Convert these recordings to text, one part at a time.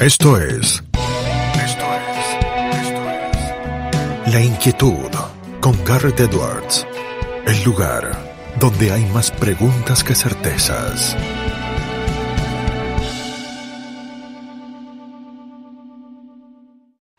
Esto es. Esto es. Esto es. La inquietud con Garrett Edwards. El lugar donde hay más preguntas que certezas.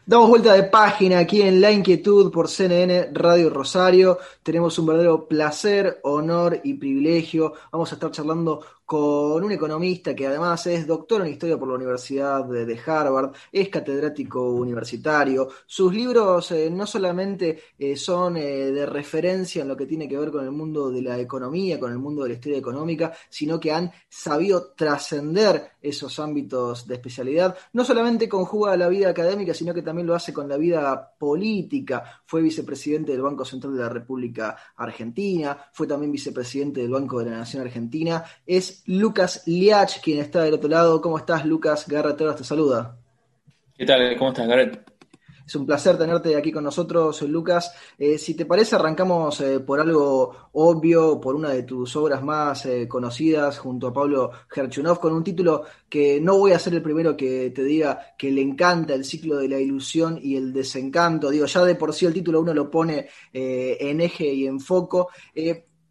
Damos vuelta de página aquí en La Inquietud por CNN Radio Rosario. Tenemos un verdadero placer, honor y privilegio. Vamos a estar charlando con un economista que además es doctor en historia por la Universidad de, Harvard, es catedrático universitario. Sus libros eh, no solamente eh, son eh, de referencia en lo que tiene que ver con el mundo de la economía, con el mundo de la historia económica, sino que han sabido trascender esos ámbitos de especialidad. No solamente conjuga la vida académica, sino que también lo hace con la vida política. Fue vicepresidente del Banco Central de la República Argentina, fue también vicepresidente del Banco de la Nación Argentina. Es Lucas Liach, quien está del otro lado. ¿Cómo estás, Lucas? Garrett te saluda. ¿Qué tal? ¿Cómo estás, Garrett? Es un placer tenerte aquí con nosotros, Lucas. Eh, si te parece, arrancamos eh, por algo obvio, por una de tus obras más eh, conocidas, junto a Pablo Gerchunov, con un título que no voy a ser el primero que te diga que le encanta el ciclo de la ilusión y el desencanto. Digo, ya de por sí el título uno lo pone en eje y en foco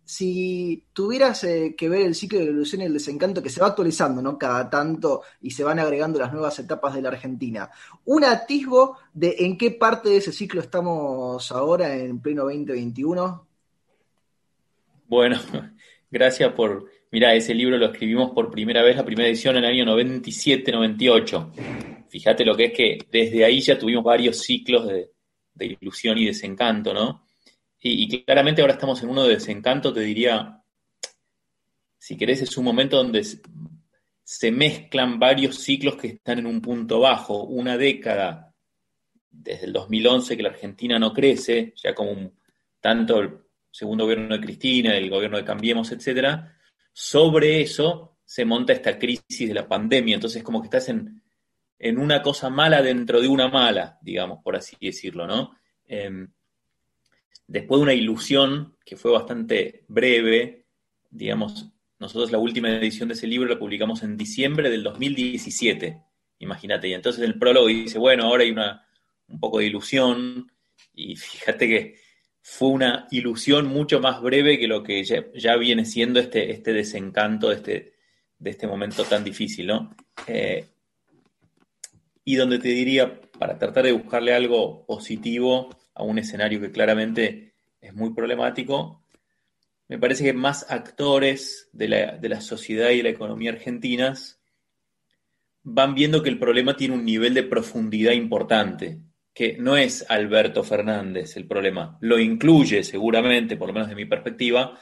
si tuvieras eh, que ver el ciclo de la ilusión y el desencanto que se va actualizando, ¿no? Cada tanto y se van agregando las nuevas etapas de la Argentina, un atisbo de en qué parte de ese ciclo estamos ahora en pleno 2021. Bueno, gracias por. Mirá, ese libro lo escribimos por primera vez, la primera edición en el año 97-98. Fíjate lo que es que desde ahí ya tuvimos varios ciclos de, de ilusión y desencanto, ¿no? Y, claramente ahora estamos en uno de desencanto, te diría, si querés, es un momento donde se mezclan varios ciclos que están en un punto bajo, una década desde el 2011 que la Argentina no crece, ya como tanto el segundo gobierno de Cristina, el gobierno de Cambiemos, etcétera, sobre eso se monta esta crisis de la pandemia, entonces como que estás en, en una cosa mala dentro de una mala, digamos, por así decirlo, ¿no? Em, después de una ilusión que fue bastante breve, digamos, nosotros la última edición de ese libro la publicamos en diciembre del 2017, imagínate, y entonces el prólogo dice, bueno, ahora hay una, un poco de ilusión, y fíjate que fue una ilusión mucho más breve que lo que ya, viene siendo este, este desencanto de este, de este momento tan difícil, ¿no? Eh, y donde te diría, para tratar de buscarle algo positivo, a un escenario que claramente es muy problemático, me parece que más actores de la, sociedad y de la economía argentinas van viendo que el problema tiene un nivel de profundidad importante, que no es Alberto Fernández el problema, lo incluye seguramente, por lo menos de mi perspectiva,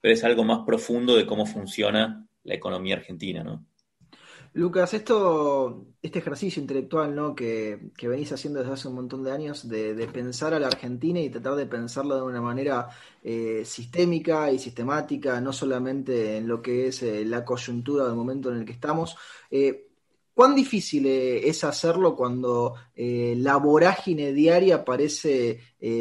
pero es algo más profundo de cómo funciona la economía argentina, ¿no? Lucas, esto, este ejercicio intelectual ¿no? que, venís haciendo desde hace un montón de años, de, pensar a la Argentina y tratar de pensarla de una manera eh, sistémica y sistemática, no solamente en lo que es eh, la coyuntura del momento en el que estamos. Eh, ¿Cuán difícil es hacerlo cuando la vorágine diaria parece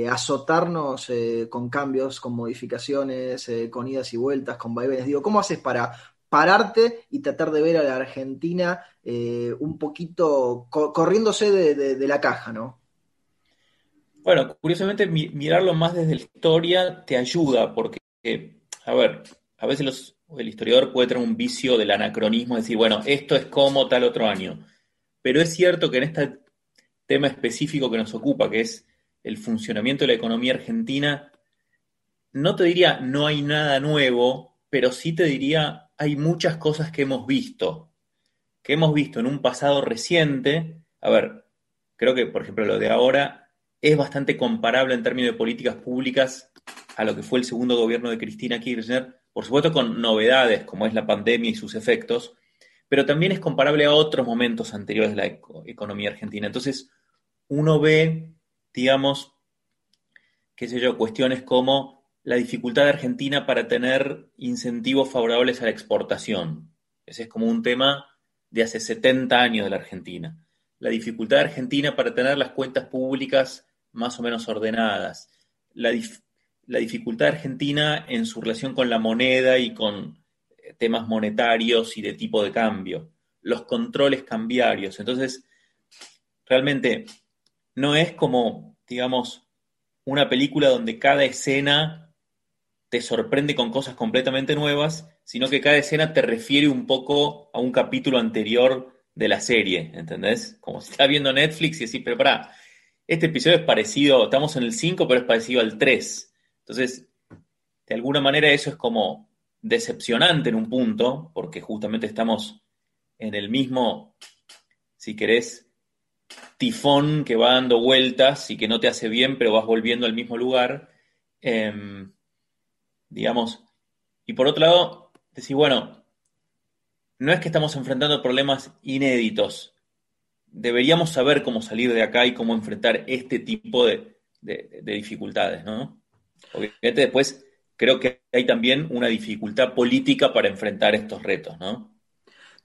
azotarnos con cambios, con modificaciones, con idas y vueltas, con vaivenes? Digo, ¿cómo haces para pararte y tratar de ver a la Argentina eh, un poquito corriéndose de, la caja, ¿no? Bueno, curiosamente mirarlo más desde la historia te ayuda porque, a ver, a veces el historiador puede tener un vicio del anacronismo, decir, bueno, esto es como tal otro año. Pero es cierto que en este tema específico que nos ocupa, que es el funcionamiento de la economía argentina, no te diría no hay nada nuevo, pero sí te diría hay muchas cosas que hemos visto, que hemos visto en un pasado reciente. A ver, creo que, por ejemplo, lo de ahora es bastante comparable en términos de políticas públicas a lo que fue el segundo gobierno de Cristina Kirchner, por supuesto con novedades como es la pandemia y sus efectos, pero también es comparable a otros momentos anteriores de la economía argentina. Entonces, uno ve, digamos, qué sé yo, cuestiones como la dificultad de Argentina para tener incentivos favorables a la exportación. Ese es como un tema de hace 70 años de la Argentina. La dificultad de Argentina para tener las cuentas públicas más o menos ordenadas. La, dificultad de Argentina en su relación con la moneda y con eh, temas monetarios y de tipo de cambio. los controles cambiarios. Entonces, realmente no es como, digamos, una película donde cada escena te sorprende con cosas completamente nuevas, sino que cada escena te refiere un poco a un capítulo anterior de la serie, ¿entendés? Como si estás viendo Netflix y decís, pero pará, este episodio es parecido, estamos en el 5, pero es parecido al 3. Entonces, de alguna manera eso es como decepcionante en un punto, porque justamente estamos en el mismo, si querés, tifón que va dando vueltas y que no te hace bien, pero vas volviendo al mismo lugar. Em, digamos, y por otro lado, decir, bueno, no es que estamos enfrentando problemas inéditos. Deberíamos saber cómo salir de acá y cómo enfrentar este tipo de, dificultades, ¿no? Obviamente después creo que hay también una dificultad política para enfrentar estos retos, ¿no?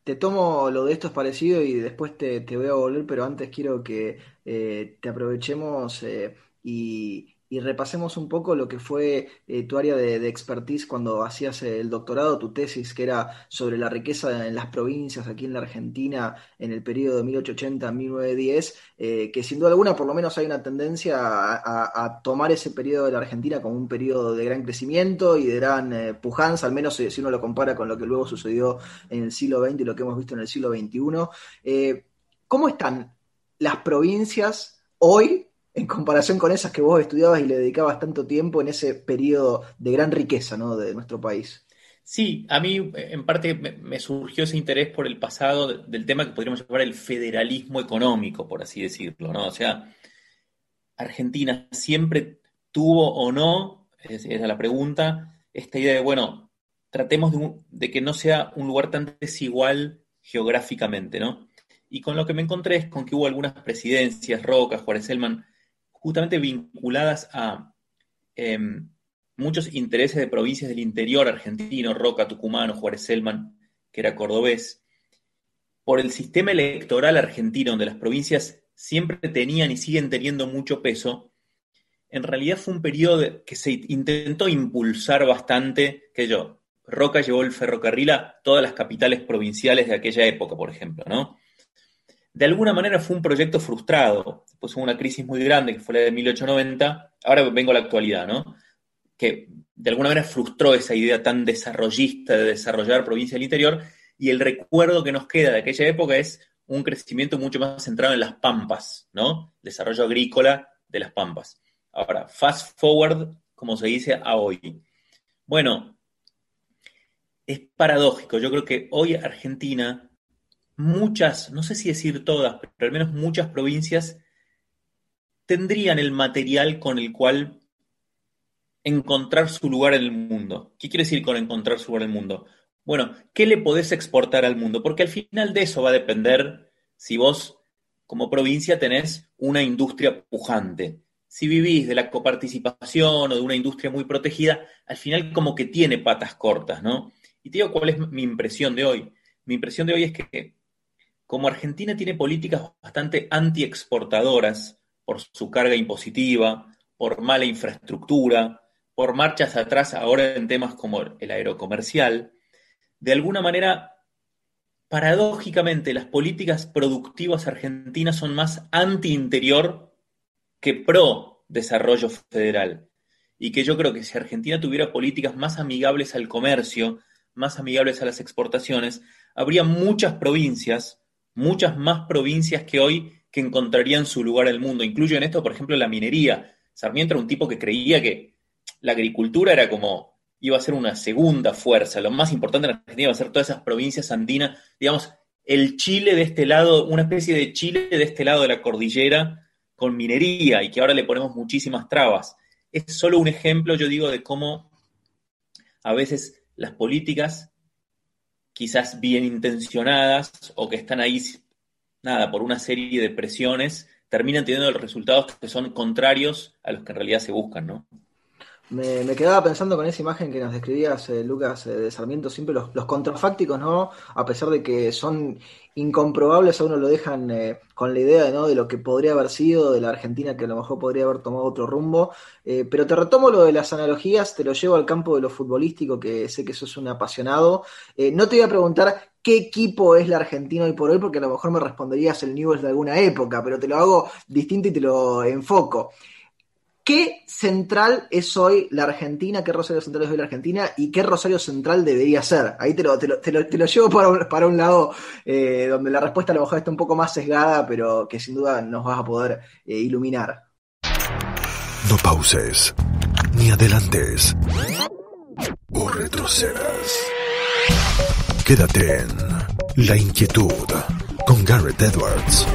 Te tomo lo de esto es parecido y después te, voy a volver, pero antes quiero que eh, te aprovechemos eh, y, y repasemos un poco lo que fue eh, tu área de, expertise cuando hacías el doctorado, tu tesis, que era sobre la riqueza en las provincias aquí en la Argentina en el periodo de 1880-1910, eh, que sin duda alguna por lo menos hay una tendencia a, tomar ese periodo de la Argentina como un periodo de gran crecimiento y de gran eh, pujanza, al menos si, uno lo compara con lo que luego sucedió en el siglo XX y lo que hemos visto en el siglo XXI. ¿Cómo están las provincias hoy en comparación con esas que vos estudiabas y le dedicabas tanto tiempo en ese periodo de gran riqueza ¿no? de nuestro país. Sí, a mí en parte me, surgió ese interés por el pasado del tema que podríamos llamar el federalismo económico, por así decirlo, ¿no? O sea, Argentina siempre tuvo o no, esa es la pregunta, esta idea de, bueno, tratemos de, que no sea un lugar tan desigual geográficamente, ¿no? Y con lo que me encontré es con que hubo algunas presidencias, Roca, Juárez Selman, justamente vinculadas a em, muchos intereses de provincias del interior argentino, Roca, Tucumano, Juárez Selman, que era cordobés, por el sistema electoral argentino, donde las provincias siempre tenían y siguen teniendo mucho peso, en realidad fue un periodo que se intentó impulsar bastante, que yo, Roca llevó el ferrocarril a todas las capitales provinciales de aquella época, por ejemplo, ¿no? De alguna manera fue un proyecto frustrado. Después hubo una crisis muy grande, que fue la de 1890. Ahora vengo a la actualidad, ¿no? Que de alguna manera frustró esa idea tan desarrollista de desarrollar provincia del interior. Y el recuerdo que nos queda de aquella época es un crecimiento mucho más centrado en las pampas, ¿no? Desarrollo agrícola de las pampas. Ahora, fast forward, como se dice, a hoy. Bueno, es paradójico. Yo creo que hoy Argentina muchas, no sé si decir todas, pero al menos muchas provincias tendrían el material con el cual encontrar su lugar en el mundo. ¿Qué quiere decir con encontrar su lugar en el mundo? Bueno, ¿qué le podés exportar al mundo? Porque al final de eso va a depender si vos como provincia tenés una industria pujante. Si vivís de la coparticipación o de una industria muy protegida, al final como que tiene patas cortas, ¿no? Y te digo cuál es mi impresión de hoy. Mi impresión de hoy es que como Argentina tiene políticas bastante anti-exportadoras por su carga impositiva, por mala infraestructura, por marchas atrás ahora en temas como el aerocomercial, de alguna manera, paradójicamente, las políticas productivas argentinas son más anti-interior que pro desarrollo federal. Y que yo creo que si Argentina tuviera políticas más amigables al comercio, más amigables a las exportaciones, habría muchas provincias muchas más provincias que hoy que encontrarían su lugar en el mundo. Incluyo en esto, por ejemplo, la minería. Sarmiento era un tipo que creía que la agricultura era como iba a ser una segunda fuerza. Lo más importante en Argentina iba a ser todas esas provincias andinas, digamos, el Chile de este lado, una especie de Chile de este lado de la cordillera con minería y que ahora le ponemos muchísimas trabas. Es solo un ejemplo, yo digo, de cómo a veces las políticas quizás bien intencionadas o que están ahí, nada, por una serie de presiones, terminan teniendo resultados que son contrarios a los que en realidad se buscan, ¿no? Me, quedaba pensando con esa imagen que nos describías, eh, Lucas, eh, de Sarmiento, siempre los, los, contrafácticos, ¿no? A pesar de que son incomprobables, a uno lo dejan eh, con la idea ¿no? de lo que podría haber sido, de la Argentina que a lo mejor podría haber tomado otro rumbo. pero te retomo lo de las analogías, te lo llevo al campo de lo futbolístico, que sé que sos un apasionado. no te voy a preguntar qué equipo es la Argentina hoy por hoy, porque a lo mejor me responderías el Newell's de alguna época, pero te lo hago distinto y te lo enfoco. ¿Qué central es hoy la Argentina? ¿Qué Rosario Central es hoy la Argentina? ¿Y qué Rosario Central debería ser? Ahí te lo, te lo, te lo, llevo para un, para un lado eh, donde la respuesta a lo mejor está un poco más sesgada, pero que sin duda nos vas a poder eh, iluminar. No pauses, ni adelantes, o retrocedas. Quédate en La Inquietud con Garrett Edwards.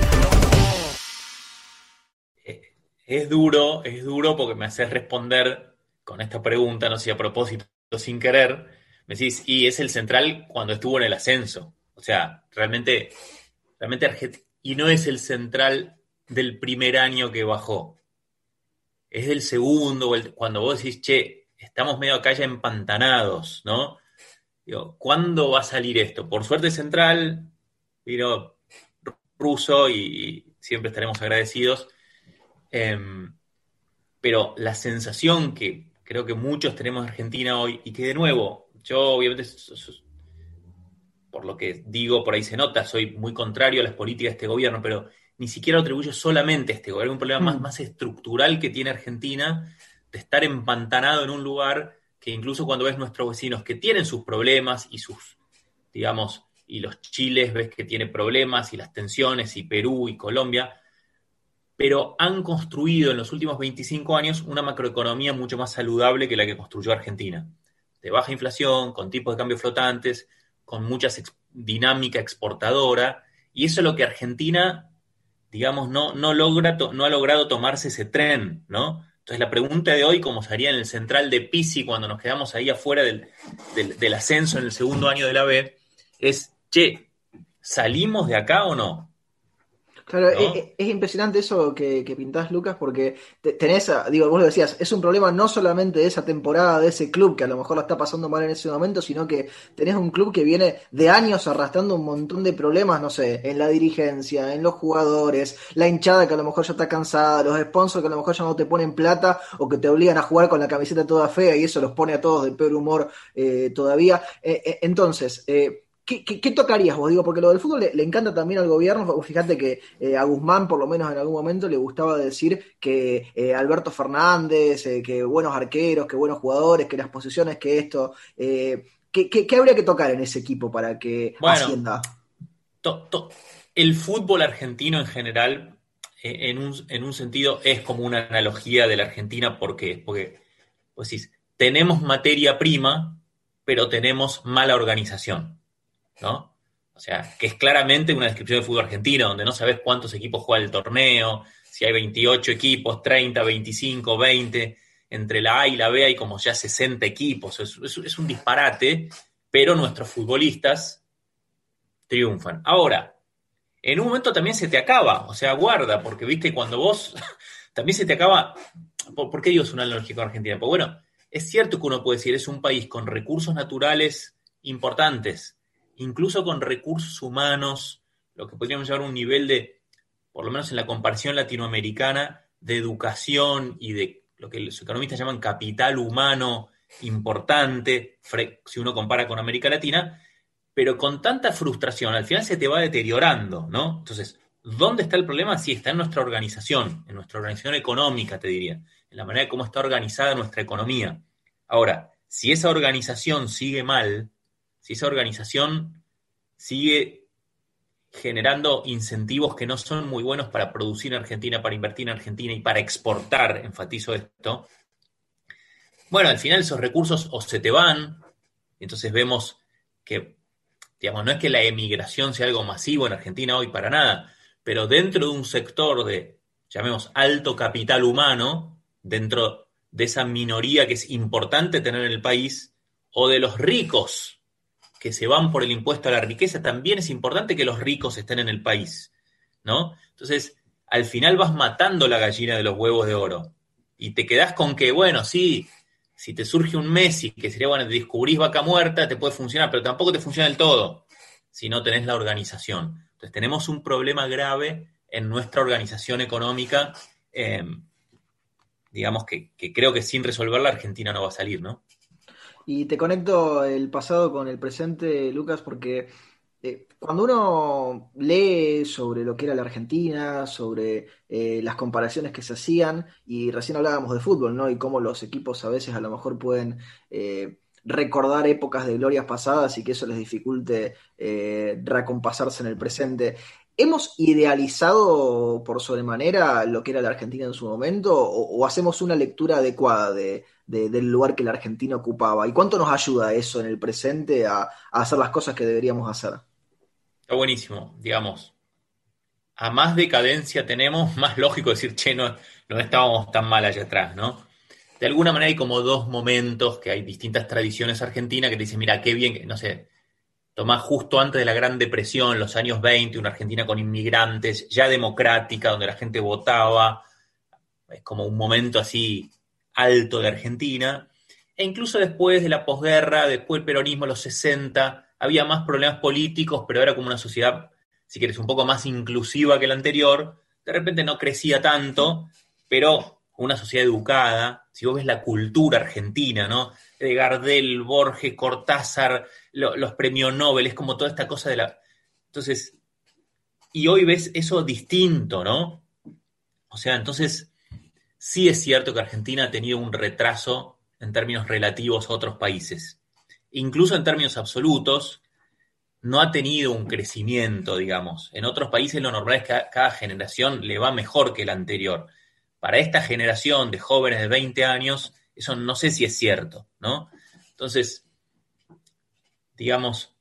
Es duro, es duro porque me haces responder con esta pregunta, no sé, a propósito, sin querer. Me decís, y es el central cuando estuvo en el ascenso. O sea, realmente, realmente y no es el central del primer año que bajó. Es del segundo, cuando vos decís, che, estamos medio acá ya empantanados, ¿no? Digo, ¿cuándo va a salir esto? Por suerte central, vino ruso y siempre estaremos agradecidos. Em, pero la sensación que creo que muchos tenemos en Argentina hoy, y que de nuevo, yo obviamente, por lo que digo, por ahí se nota, soy muy contrario a las políticas de este gobierno, pero ni siquiera lo atribuyo solamente a este gobierno, es un problema más, mm. más estructural que tiene Argentina de estar empantanado en un lugar que incluso cuando ves nuestros vecinos que tienen sus problemas y sus, digamos, y los chiles ves que tiene problemas y las tensiones y Perú y Colombia, pero han construido en los últimos 25 años una macroeconomía mucho más saludable que la que construyó Argentina, de baja inflación, con tipos de cambio flotantes, con mucha dinámica exportadora, y eso es lo que Argentina, digamos, no, no, logra, no ha logrado tomarse ese tren, ¿no? Entonces la pregunta de hoy, como sería en el central de Pisi cuando nos quedamos ahí afuera del, ascenso en el segundo año de la B, es, che, ¿salimos de acá o no? Claro, es, impresionante eso que, que, pintás, Lucas, porque tenés, digo, vos lo decías, es un problema no solamente de esa temporada, de ese club que a lo mejor lo está pasando mal en ese momento, sino que tenés un club que viene de años arrastrando un montón de problemas, no sé, en la dirigencia, en los jugadores, la hinchada que a lo mejor ya está cansada, los sponsors que a lo mejor ya no te ponen plata o que te obligan a jugar con la camiseta toda fea y eso los pone a todos de peor humor eh, todavía. Eh, eh, entonces, eh, ¿Qué, tocarías vos? Digo, porque lo del fútbol le, encanta también al gobierno. Fíjate que eh, a Guzmán, por lo menos en algún momento, le gustaba decir que eh, Alberto Fernández, eh, que buenos arqueros, que buenos jugadores, que las posiciones, que esto. ¿qué, habría que tocar en ese equipo para que ascienda? el fútbol argentino en general, en un, en, un, sentido, es como una analogía de la Argentina. ¿Por qué? Porque, pues decís, tenemos materia prima, pero tenemos mala organización. ¿No? O sea, que es claramente una descripción del fútbol argentino, donde no sabes cuántos equipos juegan el torneo, si hay 28 equipos, 30, 25, 20, entre la A y la B hay como ya 60 equipos, es, un disparate, pero nuestros futbolistas triunfan. Ahora, en un momento también se te acaba, o sea, guarda, porque viste, cuando vos también se te acaba, ¿por, qué digo es una analogía con Argentina? Pues bueno, es cierto que uno puede decir, es un país con recursos naturales importantes, incluso con recursos humanos, lo que podríamos llamar un nivel de, por lo menos en la comparación latinoamericana, de educación y de lo que los economistas llaman capital humano importante, si uno compara con América Latina, pero con tanta frustración, al final se te va deteriorando, ¿no? Entonces, ¿dónde está el problema? Sí, está en nuestra organización, en nuestra organización económica, te diría, en la manera de cómo está organizada nuestra economía. Ahora, si esa organización sigue mal, si esa organización sigue generando incentivos que no son muy buenos para producir en Argentina, para invertir en Argentina y para exportar, enfatizo esto, bueno, al final esos recursos o se te van, entonces vemos que, digamos, no es que la emigración sea algo masivo en Argentina hoy para nada, pero dentro de un sector de, llamemos, alto capital humano, dentro de esa minoría que es importante tener en el país, o de los ricos que se van por el impuesto a la riqueza, también es importante que los ricos estén en el país, ¿no? Entonces, al final vas matando la gallina de los huevos de oro y te quedás con que, bueno, sí, si te surge un Messi, que sería, bueno, descubrís vaca muerta, te puede funcionar, pero tampoco te funciona del todo si no tenés la organización. Entonces, tenemos un problema grave en nuestra organización económica, em, digamos que, que creo que sin resolverla Argentina no va a salir, ¿no? Y te conecto el pasado con el presente, Lucas, porque Eh, cuando uno lee sobre lo que era la Argentina, sobre eh, las comparaciones que se hacían, y recién hablábamos de fútbol, ¿no? Y cómo los equipos a veces a lo mejor pueden eh, recordar épocas de glorias pasadas y que eso les dificulte recompasarse en el presente. ¿Hemos idealizado por sobremanera lo que era la Argentina en su momento o, hacemos una lectura adecuada de, del lugar que la Argentina ocupaba? ¿Y cuánto nos ayuda eso en el presente a hacer las cosas que deberíamos hacer? Está buenísimo, digamos. A más decadencia tenemos, más lógico decir, che, no, no estábamos tan mal allá atrás, ¿no? De alguna manera hay como dos momentos que hay distintas tradiciones argentinas que te dicen, mira, qué bien, no sé, tomás justo antes de la Gran Depresión, los años 20, una Argentina con inmigrantes, ya democrática, donde la gente votaba, es como un momento así alto de Argentina, e incluso después de la posguerra, después del peronismo, los 60, había más problemas políticos, pero era como una sociedad, si quieres, un poco más inclusiva que la anterior. De repente no crecía tanto, pero una sociedad educada. Si vos ves la cultura argentina, ¿no? De Gardel, Borges, Cortázar, los premios Nobel, es como toda esta cosa de la. Entonces, y hoy ves eso distinto, ¿no? O sea, entonces, sí es cierto que Argentina ha tenido un retraso en términos relativos a otros países incluso en términos absolutos, no ha tenido un crecimiento, digamos. En otros países lo normal es que cada generación le va mejor que la anterior. Para esta generación de jóvenes de 20 años, eso no sé si es cierto, ¿no? Entonces, digamos,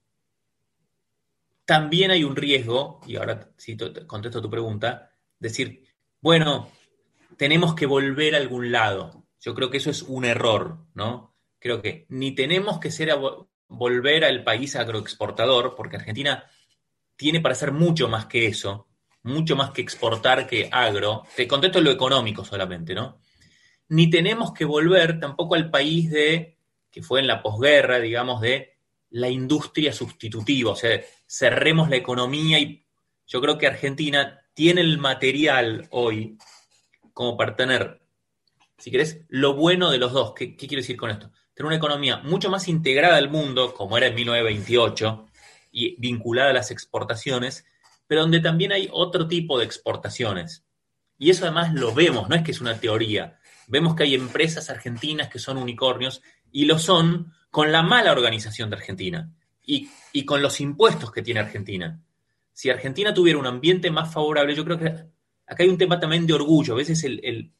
también hay un riesgo, y ahora sí contesto tu pregunta, decir, bueno, tenemos que volver a algún lado. Yo creo que eso es un error, ¿no? creo que ni tenemos que ser a volver al país agroexportador, porque Argentina tiene para hacer mucho más que eso, mucho más que exportar que agro. Te contesto lo económico solamente, ¿no? Ni tenemos que volver tampoco al país de, que fue en la posguerra, digamos, de la industria sustitutiva, o sea, cerremos la economía y yo creo que Argentina tiene el material hoy como para tener, si querés, lo bueno de los dos. qué quiero decir con esto? tener una economía mucho más integrada al mundo, como era en 1928, y vinculada a las exportaciones, pero donde también hay otro tipo de exportaciones. Y eso además lo vemos, no es que es una teoría. Vemos que hay empresas argentinas que son unicornios y lo son con la mala organización de Argentina y, con los impuestos que tiene Argentina. Si Argentina tuviera un ambiente más favorable, yo creo que acá hay un tema también de orgullo. A veces el,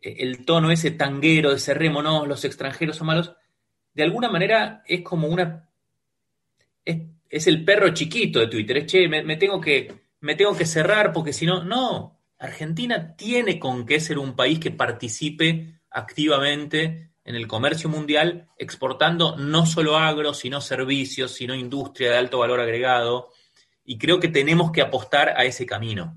el tono ese tanguero de cerrémonos, los extranjeros son malos, de alguna manera es como una. Es, el perro chiquito de Twitter. Es che, me, tengo que, me tengo que cerrar porque si no. No. Argentina tiene con qué ser un país que participe activamente en el comercio mundial, exportando no solo agro, sino servicios, sino industria de alto valor agregado. Y creo que tenemos que apostar a ese camino.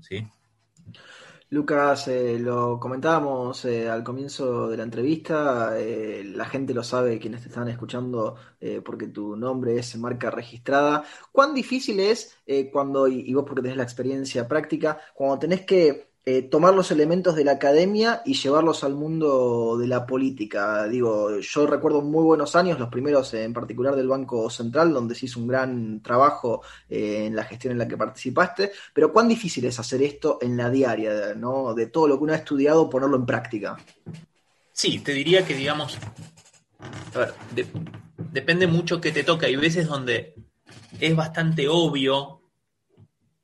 Lucas, eh, lo comentábamos eh, al comienzo de la entrevista, eh, la gente lo sabe, quienes te están escuchando, porque tu nombre es marca registrada. ¿Cuán difícil es cuando, y, vos porque tenés la experiencia práctica, cuando tenés que eh, tomar los elementos de la academia y llevarlos al mundo de la política. Digo, yo recuerdo muy buenos años, los primeros en particular del Banco Central, donde se hizo un gran trabajo eh, en la gestión en la que participaste, pero cuán difícil es hacer esto en la diaria, ¿no? De todo lo que uno ha estudiado, ponerlo en práctica. Sí, te diría que, digamos, a ver, depende mucho que te toca. Hay veces donde es bastante obvio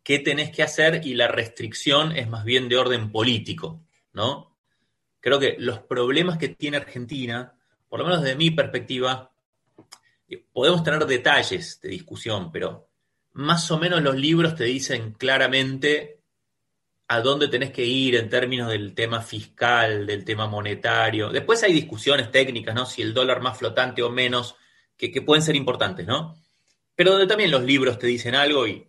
qué tenés que hacer y la restricción es más bien de orden político, ¿no? Creo que los problemas que tiene Argentina, por lo menos desde mi perspectiva, podemos tener detalles de discusión, pero más o menos los libros te dicen claramente a dónde tenés que ir en términos del tema fiscal, del tema monetario. Después hay discusiones técnicas, ¿no? Si el dólar más flotante o menos, que, que pueden ser importantes, ¿no? Pero donde también los libros te dicen algo y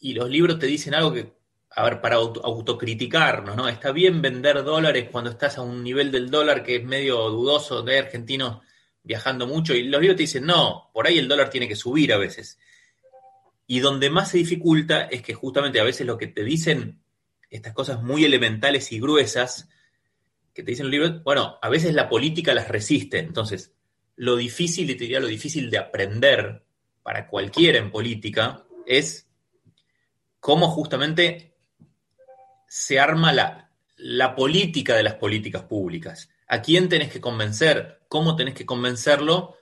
y los libros te dicen algo que, a ver, para autocriticarnos, ¿no? Está bien vender dólares cuando estás a un nivel del dólar que es medio dudoso, hay argentinos viajando mucho, y los libros te dicen, no, por ahí el dólar tiene que subir a veces. Y donde más se dificulta es que justamente a veces lo que te dicen, estas cosas muy elementales y gruesas, que te dicen los libros, bueno, a veces la política las resiste. Entonces, lo difícil, y te diría lo difícil de aprender para cualquiera en política, es cómo justamente se arma la, política de las políticas públicas. ¿A quién tenés que convencer? ¿Cómo tenés que convencerlo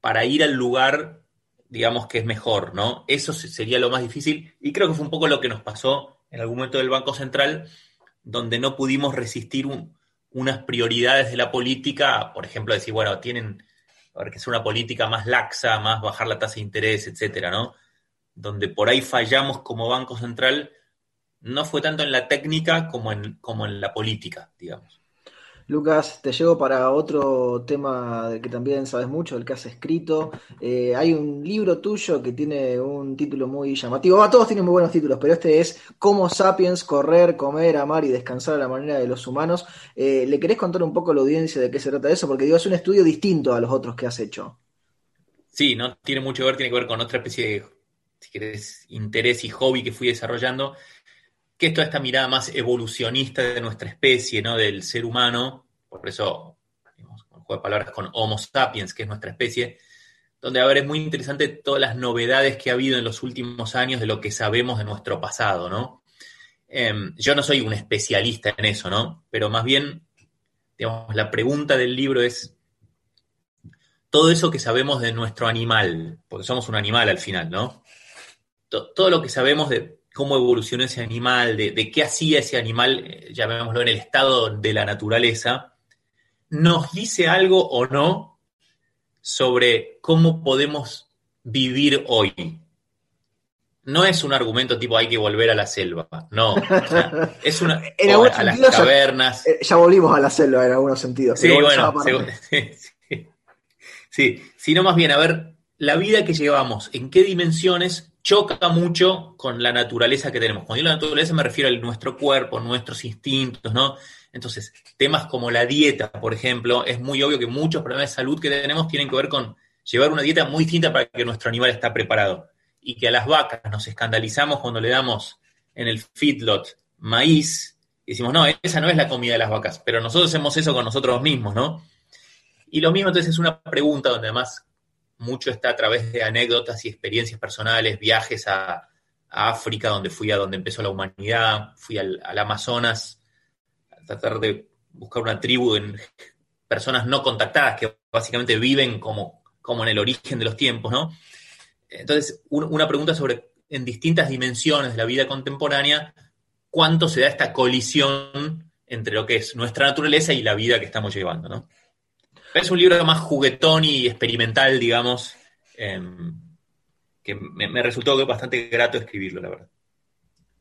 para ir al lugar, digamos, que es mejor, ¿no? Eso sería lo más difícil y creo que fue un poco lo que nos pasó en algún momento del Banco Central, donde no pudimos resistir unas prioridades de la política, por ejemplo, decir, bueno, tienen que ser una política más laxa, más bajar la tasa de interés, etcétera, ¿no? Donde por ahí fallamos como Banco Central, no fue tanto en la técnica como en, como en la política, digamos. Lucas, te llevo para otro tema del que también sabes mucho, del que has escrito. Eh, hay un libro tuyo que tiene un título muy llamativo. todos tienen muy buenos títulos, pero este es Cómo Sapiens, correr, comer, amar y descansar a la manera de los humanos. Eh, ¿Le querés contar un poco a la audiencia de qué se trata eso? Porque digo, es un estudio distinto a los otros que has hecho. Sí, no tiene mucho que ver, tiene que ver con otra especie de, si querés, interés y hobby que fui desarrollando que es toda esta mirada más evolucionista de nuestra especie, ¿no? Del ser humano, por eso, digamos, juego de palabras con Homo sapiens, que es nuestra especie, donde, a ver, es muy interesante todas las novedades que ha habido en los últimos años de lo que sabemos de nuestro pasado, ¿no? Em, yo no soy un especialista en eso, ¿no? Pero más bien, digamos, la pregunta del libro es todo eso que sabemos de nuestro animal, porque somos un animal al final, ¿no? Todo lo que sabemos de cómo evolucionó ese animal, de, qué hacía ese animal, eh, llamémoslo en el estado de la naturaleza, nos dice algo o no sobre cómo podemos vivir hoy. No es un argumento tipo hay que volver a la selva, no. es una. a las cavernas. Eh, ya, volvimos a la selva en algunos sentidos. Sí, bueno, sí, sí, sino más bien a ver la vida que llevamos, en qué dimensiones choca mucho con la naturaleza que tenemos. Cuando digo la naturaleza me refiero a nuestro cuerpo, nuestros instintos, ¿no? Entonces, temas como la dieta, por ejemplo, es muy obvio que muchos problemas de salud que tenemos tienen que ver con llevar una dieta muy distinta para que nuestro animal esté preparado. Y que a las vacas nos escandalizamos cuando le damos en el feedlot maíz y decimos, no, esa no es la comida de las vacas, pero nosotros hacemos eso con nosotros mismos, ¿no? Y lo mismo entonces es una pregunta donde además mucho está a través de anécdotas y experiencias personales, viajes a, África, donde fui a donde empezó la humanidad, fui al, Amazonas a tratar de buscar una tribu en personas no contactadas que básicamente viven como, como en el origen de los tiempos, ¿no? Entonces, una pregunta sobre, en distintas dimensiones de la vida contemporánea, cuánto se da esta colisión entre lo que es nuestra naturaleza y la vida que estamos llevando, ¿no? Es un libro más juguetón y experimental, digamos, em, que me, resultó bastante grato escribirlo, la verdad.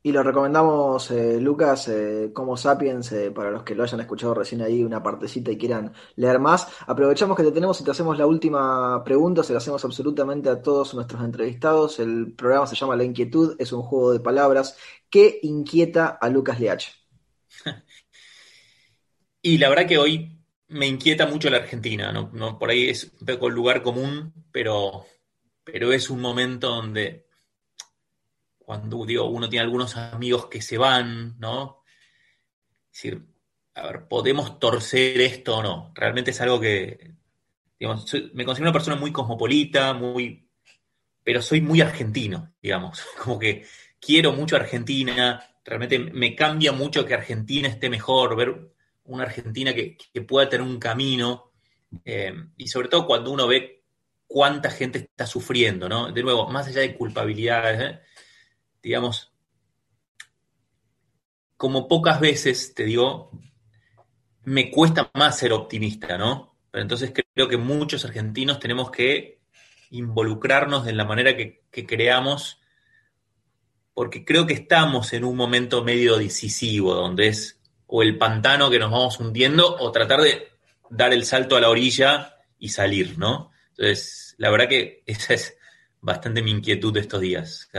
Y lo recomendamos, eh, Lucas, eh, como Sapiens, eh, para los que lo hayan escuchado recién ahí, una partecita y quieran leer más. Aprovechamos que te tenemos y te hacemos la última pregunta, se la hacemos absolutamente a todos nuestros entrevistados. El programa se llama La Inquietud, es un juego de palabras. ¿Qué inquieta a Lucas Leach? y la verdad que hoy me inquieta mucho la Argentina, ¿no? por ahí es un poco el lugar común, pero, pero es un momento donde cuando digo, uno tiene algunos amigos que se van, ¿no? Es decir, a ver, ¿podemos torcer esto o no? Realmente es algo que, digamos, me considero una persona muy cosmopolita, muy, pero soy muy argentino, digamos, como que quiero mucho Argentina, realmente me cambia mucho que Argentina esté mejor, ver una Argentina que, pueda tener un camino, eh, y sobre todo cuando uno ve cuánta gente está sufriendo, ¿no? De nuevo, más allá de culpabilidades, ¿eh? digamos, como pocas veces, te digo, me cuesta más ser optimista, ¿no? Pero entonces creo que muchos argentinos tenemos que involucrarnos de la manera que, que creamos, porque creo que estamos en un momento medio decisivo, donde es o el pantano que nos vamos hundiendo o tratar de dar el salto a la orilla y salir, ¿no? Entonces, la verdad que esa es bastante mi inquietud de estos días,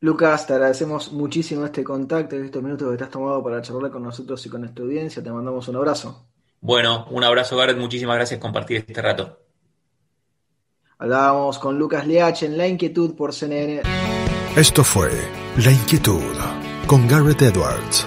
Lucas, te agradecemos muchísimo este contacto, estos minutos que te has tomado para charlar con nosotros y con nuestra audiencia. Te mandamos un abrazo. Bueno, un abrazo, Gareth. Muchísimas gracias por compartir este rato. Hablábamos con Lucas Leach en La Inquietud por CNN. Esto fue La Inquietud con Garrett Edwards.